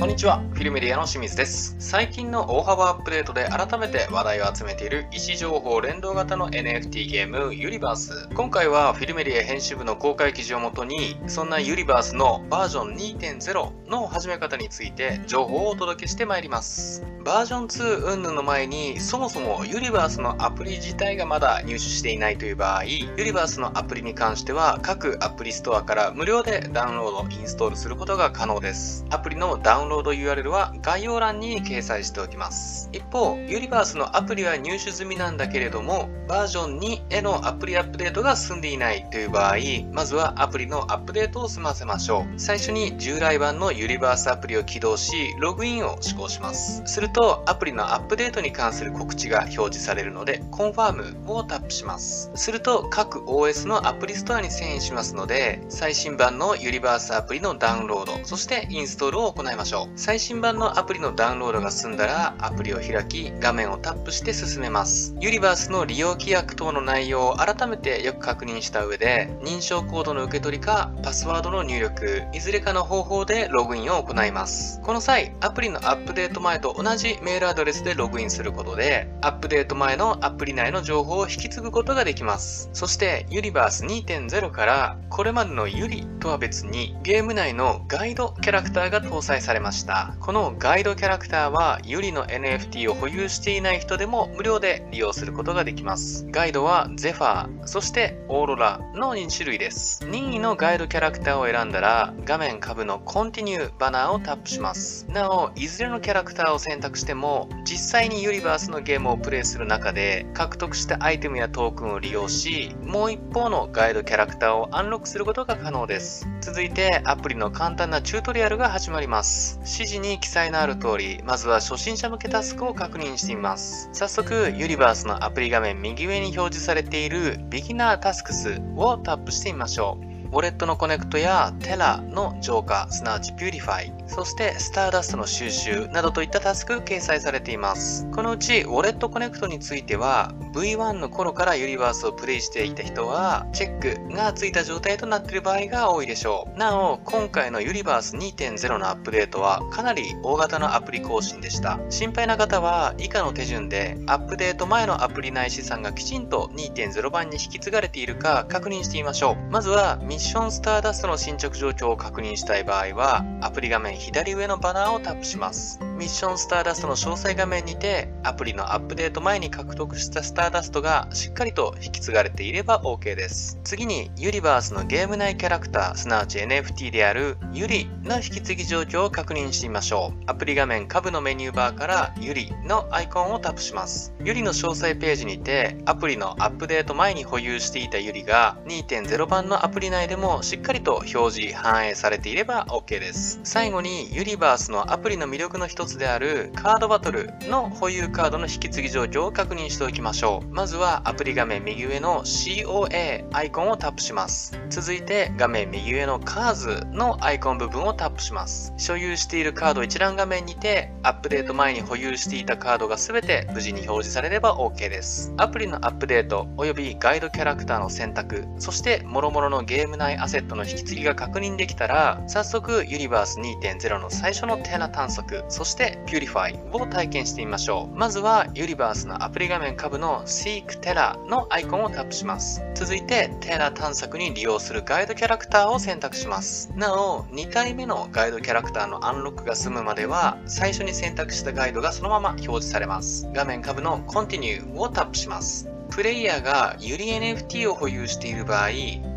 こんにちは、フィルメディアの清水です。最近の大幅アップデートで改めて話題を集めている位置情報連動型の NFT ゲームユニバース。今回はフィルメディア編集部の公開記事をもとに、そんなユニバースのバージョン2.0の始め方について情報をお届けしてまいります。バージョン2云々の前に、そもそもユニバースのアプリ自体がまだ入手していないという場合、ユニバースのアプリに関しては各アプリストアから無料でダウンロード、インストールすることが可能です。アプリのダウンロード URL は概要欄に掲載しておきます。一方、ユニバースのアプリは入手済みなんだけれども、バージョン2へのアプリアップデートが進んでいないという場合、まずはアプリのアップデートを済ませましょう。最初に従来版のユリバースアプリを起動し、ログインを試行します。すると、アプリのアップデートに関する告知が表示されるので、 Confirm をタップします。すると、各 OS のアプリストアに遷移しますので、最新版のユリバースアプリのダウンロード、そしてインストールを行いましょう。最新版のアプリのダウンロードが済んだら、アプリを開き、画面をタップして進めます。ユリバースの利用規約等の内容を改めてよく確認した上で、認証コードの受け取りか、パスワードの入力、いずれかの方法でログインを行います。この際、アプリのアップデート前と同じメールアドレスでログインすることで、アップデート前のアプリ内の情報を引き継ぐことができます。そして、ユリバース2.0から、これまでのユリとは別に、ゲーム内のガイドキャラクターが搭載されますました。このガイドキャラクターは、ユリの NFT を保有していない人でも無料で利用することができます。ガイドはゼファー、そしてオーロラの2種類です。任意のガイドキャラクターを選んだら、画面下部の Continue バナーをタップします。なお、いずれのキャラクターを選択しても、実際にユリバースのゲームをプレイする中で、獲得したアイテムやトークンを利用し、もう一方のガイドキャラクターをアンロックすることが可能です。続いて、アプリの簡単なチュートリアルが始まります。指示に記載のある通り、まずは初心者向けタスクを確認してみます。早速、ユリバースのアプリ画面右上に表示されている Beginner Tasks をタップしてみましょう。ウォレットのコネクトやテラの浄化、すなわち Purify、そしてスターダストの収集などといったタスク掲載されています。このうちウォレットコネクトについては V1 の頃からユリバースをプレイしていた人はチェックがついた状態となっている場合が多いでしょう。なお、今回のユリバース2.0のアップデートはかなり大型のアプリ更新でした。心配な方は以下の手順でアップデート前のアプリ内資産がきちんと2.0版に引き継がれているか確認してみましょう。まずはッションスターダストの進捗状況を確認したい場合は、アプリ画面左上のバナーをタップします。ミッションスターダストの詳細画面にて、アプリのアップデート前に獲得したスターダストがしっかりと引き継がれていれば OK です。次に、ユニバースのゲーム内キャラクター、すなわち NFT であるユリの引き継ぎ状況を確認してみましょう。アプリ画面下部のメニューバーからユリのアイコンをタップします。ユリの詳細ページにて、アプリのアップデート前に保有していたユリが2.0版のアプリ内でもしっかりと表示、反映されていれば OK です。最後に、ユニバースのアプリの魅力の一つであるカードバトルの保有カードの引き継ぎ状況を確認しておきましょう。まずはアプリ画面右上の COA アイコンをタップします。続いて画面右上のカーズのアイコン部分をタップします。所有しているカード一覧画面にてアップデート前に保有していたカードが全て無事に表示されれば OK です。アプリのアップデート及びガイドキャラクターの選択、そして諸々のゲーム内アセットの引き継ぎが確認できたら、早速ユニバース2.0の最初のテーナ探索、そしてPurify を体験してみましょう。まずはユリバースのアプリ画面下部の Seek Terra のアイコンをタップします。続いてテラ探索に利用するガイドキャラクターを選択します。なお、2体目のガイドキャラクターのアンロックが済むまでは、最初に選択したガイドがそのまま表示されます。画面下部の Continue をタップします。プレイヤーがユリ NFT を保有している場合、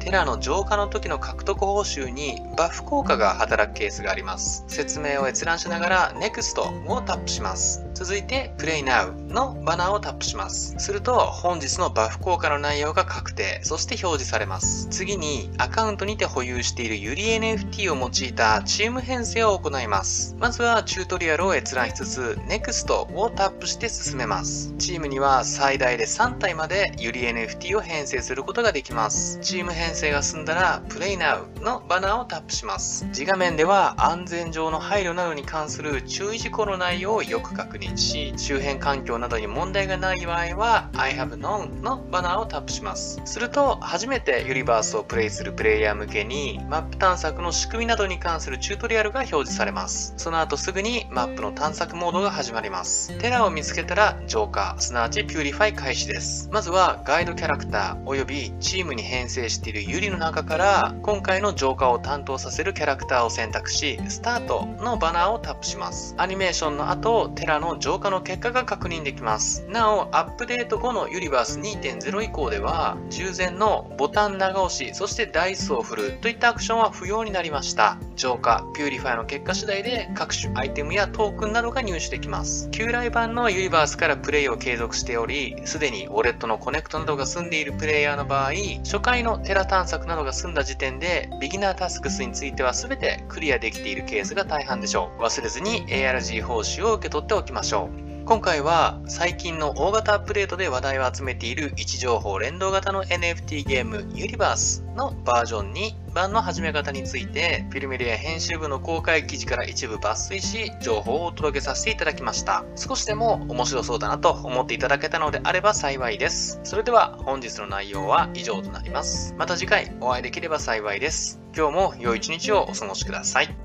テラの浄化の時の獲得報酬にバフ効果が働くケースがあります。説明を閲覧しながら NEXT をタップします。続いて Play Now のバナーをタップします。すると本日のバフ効果の内容が確定、そして表示されます。次にアカウントにて保有しているユリ NFT を用いたチーム編成を行います。まずはチュートリアルを閲覧しつつ NEXT をタップして進めます。チームには最大で3体までユリ NFT を編成することができます。チーム編成が済んだら Play Now のバナーをタップします。次画面では安全上の配慮などに関する注意事項の内容をよく確認し、周辺環境などに問題がない場合は I have known のバナーをタップします。すると、初めてユリバースをプレイするプレイヤー向けにマップ探索の仕組みなどに関するチュートリアルが表示されます。その後すぐにマップの探索モードが始まります。テラを見つけたら浄化、すなわち Purify 開始です。まずはガイドキャラクター及びチームに編成しているユリの中から今回の浄化を担当させるキャラクターを選択し、スタートのバナーをタップします。アニメーションの後、テラの浄化の結果が確認できます。なお、アップデート後のユリバース2.0以降では、従前のボタン長押し、そしてダイスを振るといったアクションは不要になりました。浄化、 Purify の結果次第で各種アイテムやトークンなどが入手できます。旧来版のユリバースからプレイを継続しており、すでにウォレットのコネクトなどが済んでいるプレイヤーの場合、初回のテラ探索などが済んだ時点で、ビギナータスクスについては全てクリアできているケースが大半でしょう。忘れずに ARG 報酬を受け取っておきましょう。今回は最近の大型アップデートで話題を集めている位置情報連動型の NFT ゲームユニバースのバージョン2版の始め方についてフィルメリア編集部の公開記事から一部抜粋し情報をお届けさせていただきました。少しでも面白そうだなと思っていただけたのであれば幸いです。それでは本日の内容は以上となります。また次回お会いできれば幸いです。今日も良い一日をお過ごしください。